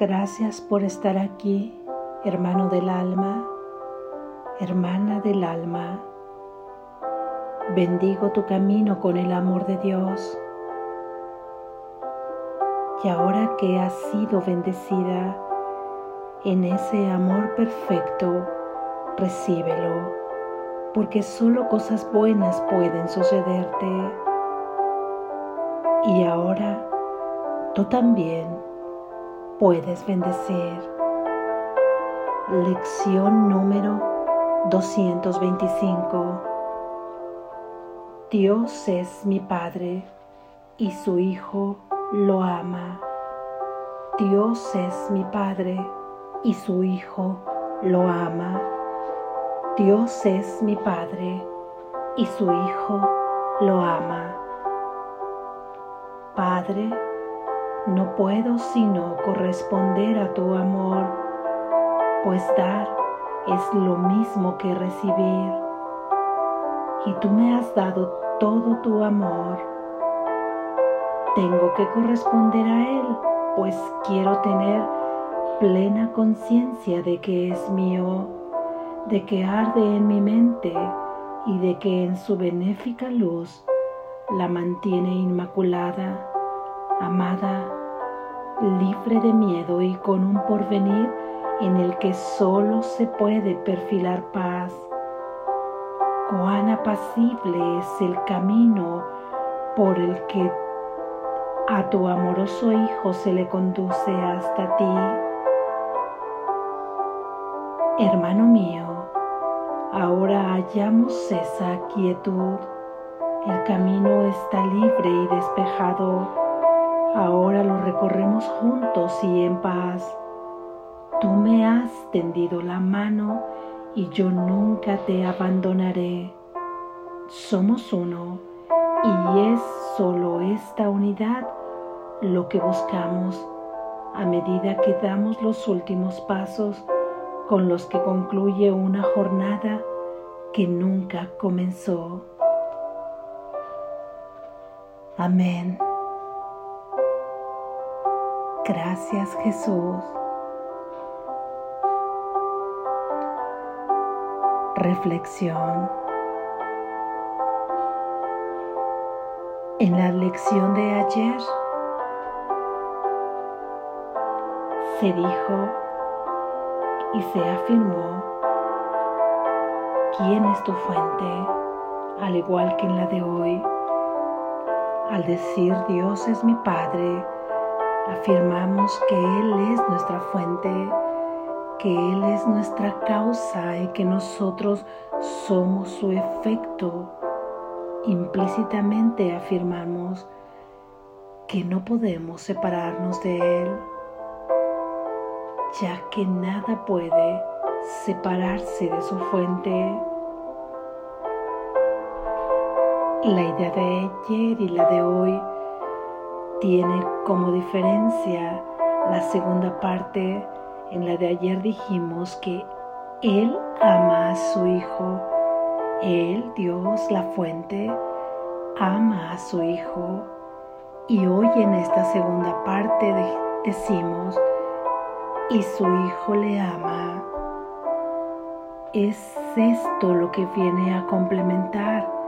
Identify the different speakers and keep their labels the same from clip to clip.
Speaker 1: Gracias por estar aquí, hermano del alma, hermana del alma. Bendigo tu camino con el amor de Dios. Y ahora que has sido bendecida en ese amor perfecto, recíbelo, porque solo cosas buenas pueden sucederte. Y ahora tú también puedes bendecir. Lección número 225. Dios es mi Padre y su Hijo lo ama. Dios es mi Padre y su Hijo lo ama. Dios es mi Padre y su Hijo lo ama. Padre, no puedo sino corresponder a tu amor, pues dar es lo mismo que recibir y tú me has dado todo tu amor. Tengo que corresponder a Él, pues quiero tener plena conciencia de que es mío, de que arde en mi mente y de que en su benéfica luz la mantiene inmaculada, amada, libre de miedo y con un porvenir en el que solo se puede perfilar paz cuán apacible es el camino por el que a tu amoroso Hijo se le conduce hasta ti. Hermano mío, ahora hallamos esa quietud. El camino está libre y despejado. Ahora lo recorremos juntos y en paz. Tú me has tendido la mano y yo nunca te abandonaré. Somos uno y es solo esta unidad lo que buscamos a medida que damos los últimos pasos con los que concluye una jornada que nunca comenzó. Amén. Gracias Jesús. Reflexión. En la lección de ayer se dijo y se afirmó quién es tu fuente, al igual que en la de hoy. Al decir Dios es mi Padre, afirmamos que Él es nuestra fuente que Él es nuestra causa y que nosotros somos su efecto. Implícitamente afirmamos que no podemos separarnos de Él, ya que nada puede separarse de su fuente. La idea de ayer y la de hoy tiene como diferencia la segunda parte en la de ayer dijimos que Él ama a su Hijo. Él, Dios, la fuente, ama a su Hijo. Y hoy en esta segunda parte decimos, y su Hijo le ama. Es esto lo que viene a complementar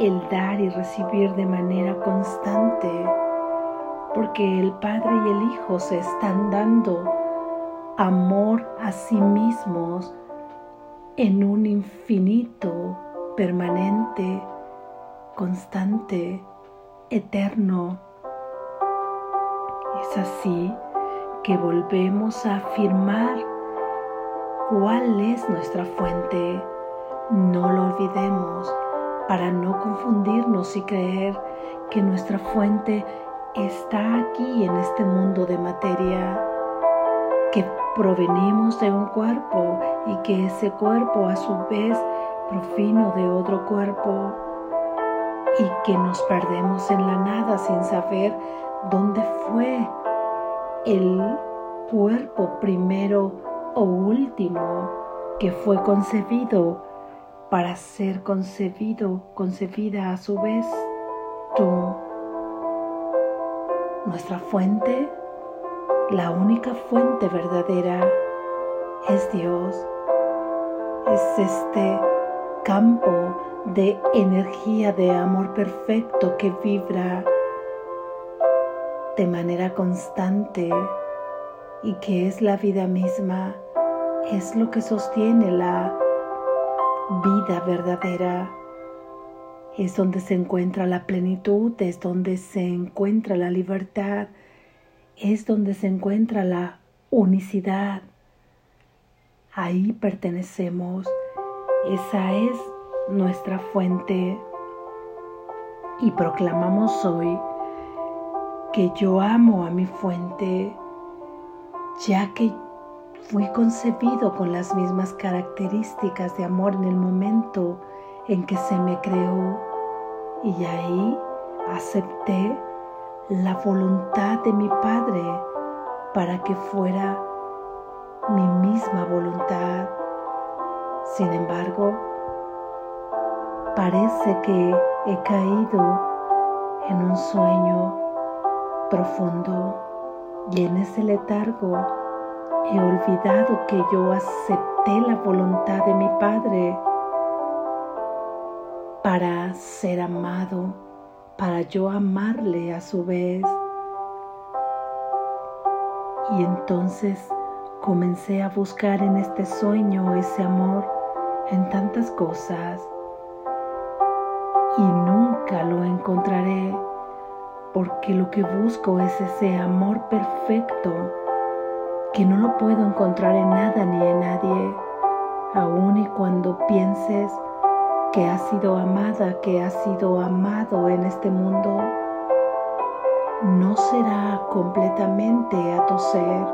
Speaker 1: el dar y recibir de manera constante, porque el Padre y el Hijo se están dando amor a sí mismos en un infinito, permanente, constante, eterno. Es así que volvemos a afirmar cuál es nuestra fuente. No lo olvidemos para no confundirnos y creer que nuestra fuente está aquí en este mundo de materia, que provenimos de un cuerpo y que ese cuerpo a su vez profino de otro cuerpo y que nos perdemos en la nada sin saber dónde fue el cuerpo primero o último que fue concebido para ser concebido, concebida a su vez tú. Nuestra fuente la única fuente verdadera es Dios. Es este campo de energía de amor perfecto que vibra de manera constante y que es la vida misma, es lo que sostiene la vida verdadera. Es donde se encuentra la plenitud, es donde se encuentra la libertad, es donde se encuentra la unicidad. Ahí pertenecemos. Esa es nuestra fuente. Y proclamamos hoy que yo amo a mi fuente, ya que fui concebido con las mismas características de amor en el momento en que se me creó. Y ahí acepté la voluntad de mi Padre para que fuera mi misma voluntad. Sin embargo, parece que he caído en un sueño profundo y en ese letargo he olvidado que yo acepté la voluntad de mi Padre para ser amado, para yo amarle a su vez. Y entonces comencé a buscar en este sueño ese amor en tantas cosas y nunca lo encontraré porque lo que busco es ese amor perfecto que no lo puedo encontrar en nada ni en nadie, aun y cuando pienses que has sido amada, que has sido amado en este mundo, no será completamente a tu ser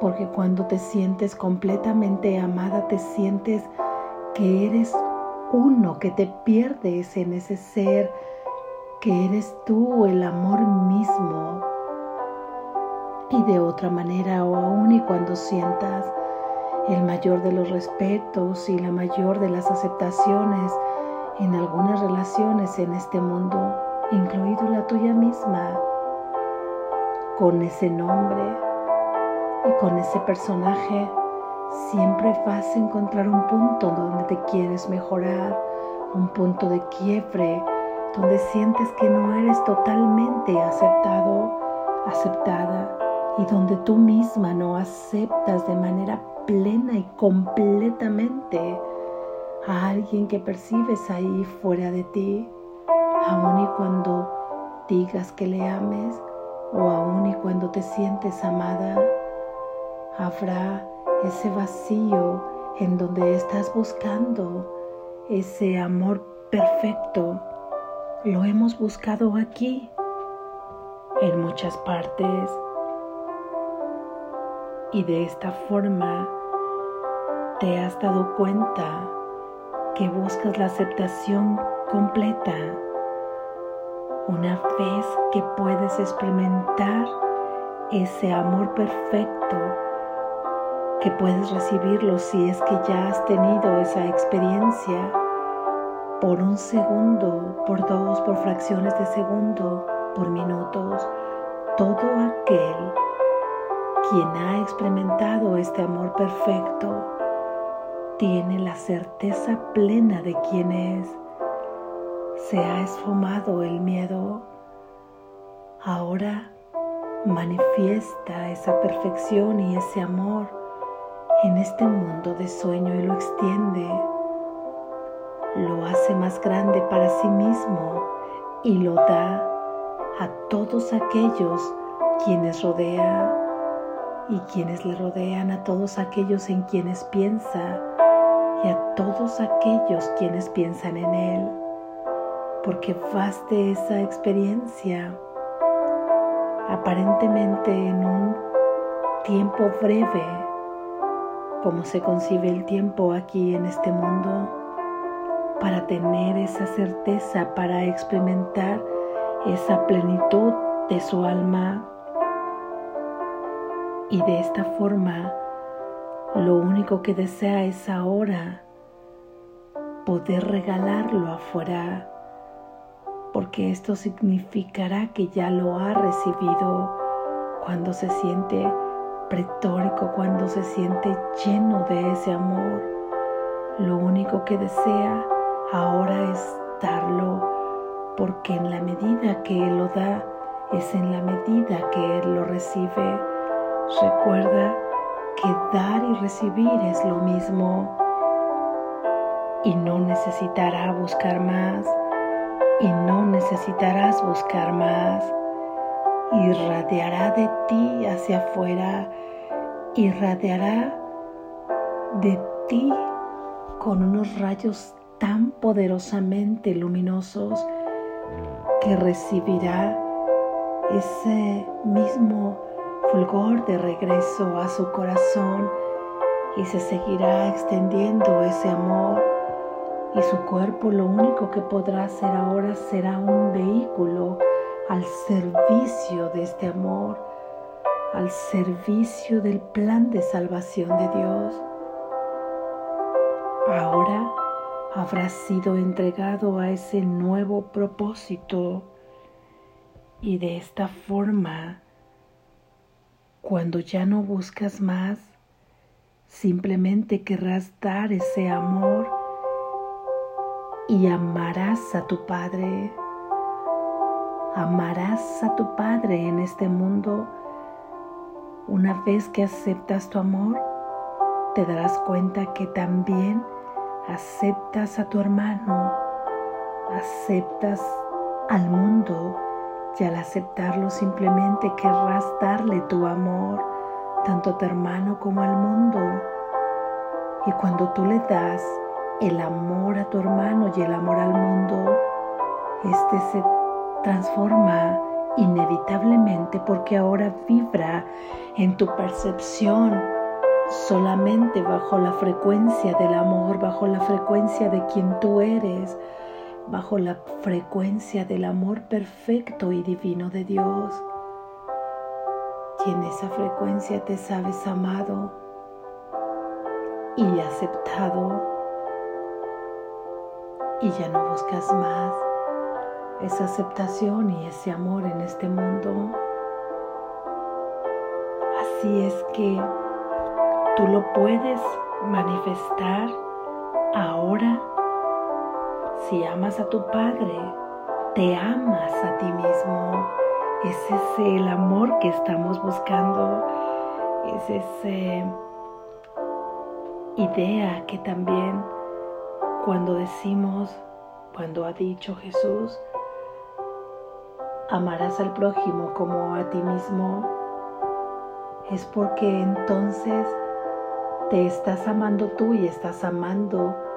Speaker 1: porque cuando te sientes completamente amada, te sientes que eres uno, que te pierdes en ese ser, que eres tú el amor mismo. Y de otra manera, o aún y cuando sientas el mayor de los respetos y la mayor de las aceptaciones en algunas relaciones en este mundo, incluido la tuya misma, con ese nombre, y con ese personaje siempre vas a encontrar un punto donde te quieres mejorar, un punto de quiebre, donde sientes que no eres totalmente aceptado, aceptada, y donde tú misma no aceptas de manera plena y completamente a alguien que percibes ahí fuera de ti, aun y cuando digas que le ames o aun y cuando te sientes amada habrá ese vacío en donde estás buscando ese amor perfecto. Lo hemos buscado aquí, en muchas partes. Y de esta forma te has dado cuenta que buscas la aceptación completa. Una vez que puedes experimentar ese amor perfecto que puedes recibirlo si es que ya has tenido esa experiencia por un segundo, por dos, por fracciones de segundo, por minutos. Todo aquel quien ha experimentado este amor perfecto tiene la certeza plena de quién es. Se ha esfumado el miedo. Ahora manifiesta esa perfección y ese amor en este mundo de sueño y lo extiende, lo hace más grande para sí mismo y lo da a todos aquellos quienes rodea y quienes le rodean, a todos aquellos en quienes piensa y a todos aquellos quienes piensan en Él, porque vas de esa experiencia aparentemente en un tiempo breve cómo se concibe el tiempo aquí en este mundo, para tener esa certeza, para experimentar esa plenitud de su alma. Y de esta forma, lo único que desea es ahora poder regalarlo afuera, porque esto significará que ya lo ha recibido cuando se siente pretórico, cuando se siente lleno de ese amor. Lo único que desea ahora es darlo, porque en la medida que Él lo da, es en la medida que Él lo recibe. Recuerda que dar y recibir es lo mismo y no necesitará buscar más y no necesitarás buscar más. Irradiará de ti hacia afuera, irradiará de ti con unos rayos tan poderosamente luminosos que recibirá ese mismo fulgor de regreso a su corazón y se seguirá extendiendo ese amor y su cuerpo lo único que podrá hacer ahora será un vehículo al servicio de este amor, al servicio del plan de salvación de Dios. Ahora habrá sido entregado a ese nuevo propósito y de esta forma, cuando ya no buscas más, simplemente querrás dar ese amor y amarás a tu Padre. Amarás a tu Padre en este mundo. Una vez que aceptas tu amor, te darás cuenta que también aceptas a tu hermano, aceptas al mundo y al aceptarlo simplemente querrás darle tu amor tanto a tu hermano como al mundo. Y cuando tú le das el amor a tu hermano y el amor al mundo, este se transforma inevitablemente porque ahora vibra en tu percepción solamente bajo la frecuencia del amor, bajo la frecuencia de quien tú eres, bajo la frecuencia del amor perfecto y divino de Dios. Y en esa frecuencia te sabes amado y aceptado y ya no buscas más esa aceptación y ese amor en este mundo. Así es que tú lo puedes manifestar ahora. Si amas a tu Padre, te amas a ti mismo. Ese es el amor que estamos buscando. Es esa idea que también cuando decimos, cuando ha dicho Jesús, amarás al prójimo como a ti mismo, es porque entonces te estás amando tú y estás amando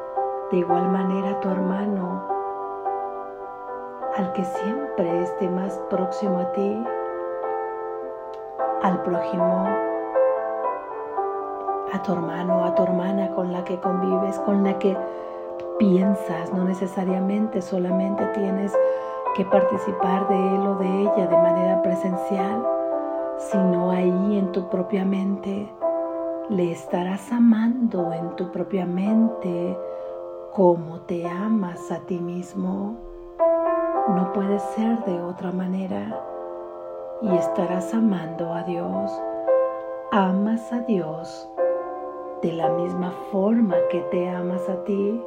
Speaker 1: de igual manera tu hermano, al que siempre esté más próximo a ti, al prójimo, a tu hermano, a tu hermana con la que convives, con la que piensas, no necesariamente solamente tienes que participar de él o de ella de manera presencial, sino ahí en tu propia mente. Le estarás amando en tu propia mente como te amas a ti mismo. No puede ser de otra manera. Y estarás amando a Dios. Amas a Dios de la misma forma que te amas a ti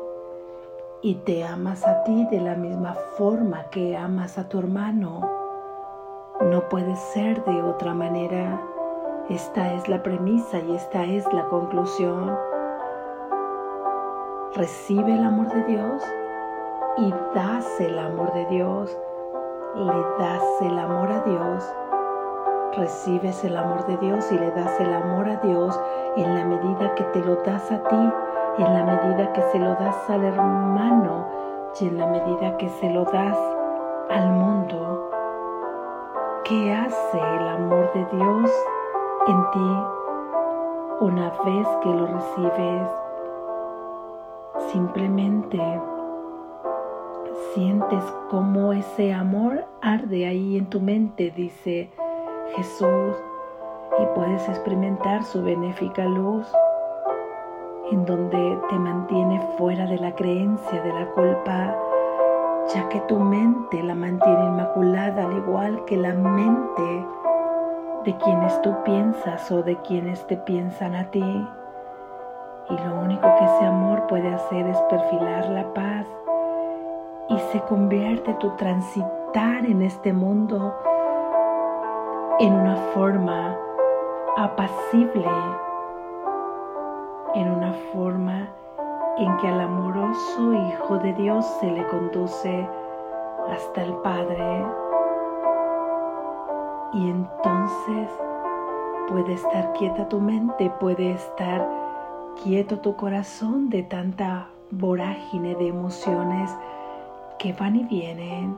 Speaker 1: y te amas a ti de la misma forma que amas a tu hermano. No puede ser de otra manera. Esta es la premisa y esta es la conclusión. Recibe el amor de Dios y das el amor de Dios. Le das el amor a Dios. Recibes el amor de Dios y le das el amor a Dios en la medida que te lo das a ti en la medida que se lo das al hermano y en la medida que se lo das al mundo. ¿Qué hace el amor de Dios en ti una vez que lo recibes? Simplemente sientes cómo ese amor arde ahí en tu mente, dice Jesús, y puedes experimentar su benéfica luz en donde te mantiene fuera de la creencia de la culpa, ya que tu mente la mantiene inmaculada al igual que la mente de quienes tú piensas o de quienes te piensan a ti. Y lo único que ese amor puede hacer es perfilar la paz y se convierte tu transitar en este mundo en una forma apacible, en una forma en que al amoroso Hijo de Dios se le conduce hasta el Padre. Y entonces puede estar quieta tu mente, puede estar quieto tu corazón de tanta vorágine de emociones que van y vienen,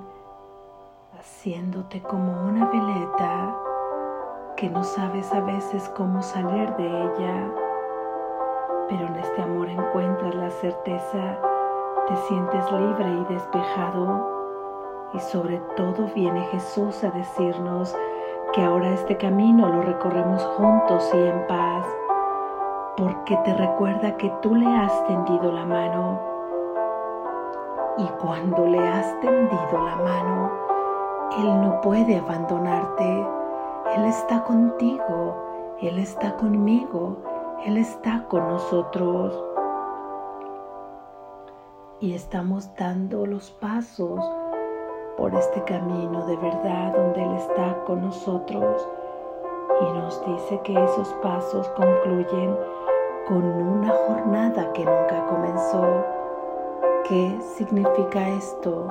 Speaker 1: haciéndote como una veleta que no sabes a veces cómo salir de ella, pero en este amor encuentras la certeza, te sientes libre y despejado y sobre todo viene Jesús a decirnos que ahora este camino lo recorremos juntos y en paz, porque te recuerda que tú le has tendido la mano y cuando le has tendido la mano, Él no puede abandonarte. Él está contigo, Él está conmigo, Él está con nosotros. Y estamos dando los pasos por este camino de verdad donde Él está con nosotros. Y nos dice que esos pasos concluyen con una jornada que nunca comenzó ¿Qué significa esto?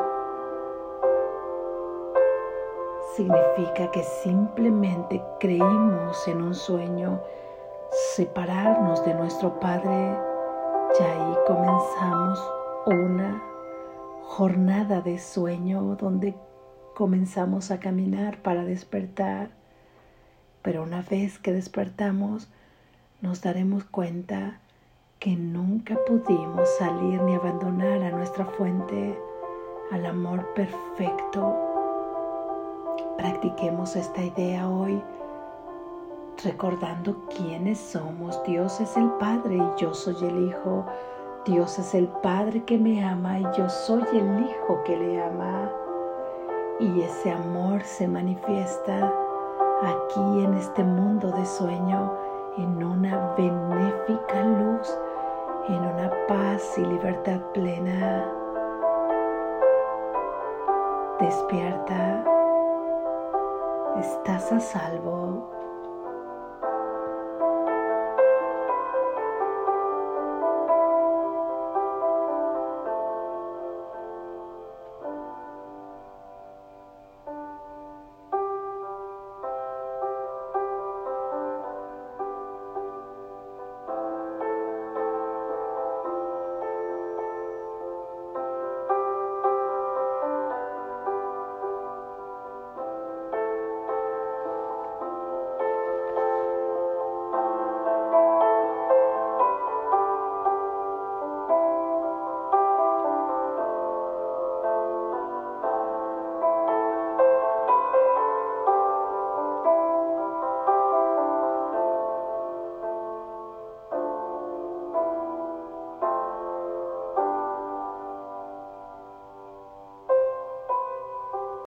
Speaker 1: Significa que simplemente creímos en un sueño, separarnos de nuestro Padre y ahí comenzamos una jornada de sueño donde comenzamos a caminar para despertar. Pero una vez que despertamos, nos daremos cuenta que nunca pudimos salir ni abandonar a nuestra fuente, al amor perfecto. Practiquemos esta idea hoy recordando quiénes somos. Dios es el Padre y yo soy el Hijo. Dios es el Padre que me ama y yo soy el Hijo que le ama. Y ese amor se manifiesta aquí en este mundo de sueño en una benéfica luz en una paz y libertad plena. Despierta, estás a salvo.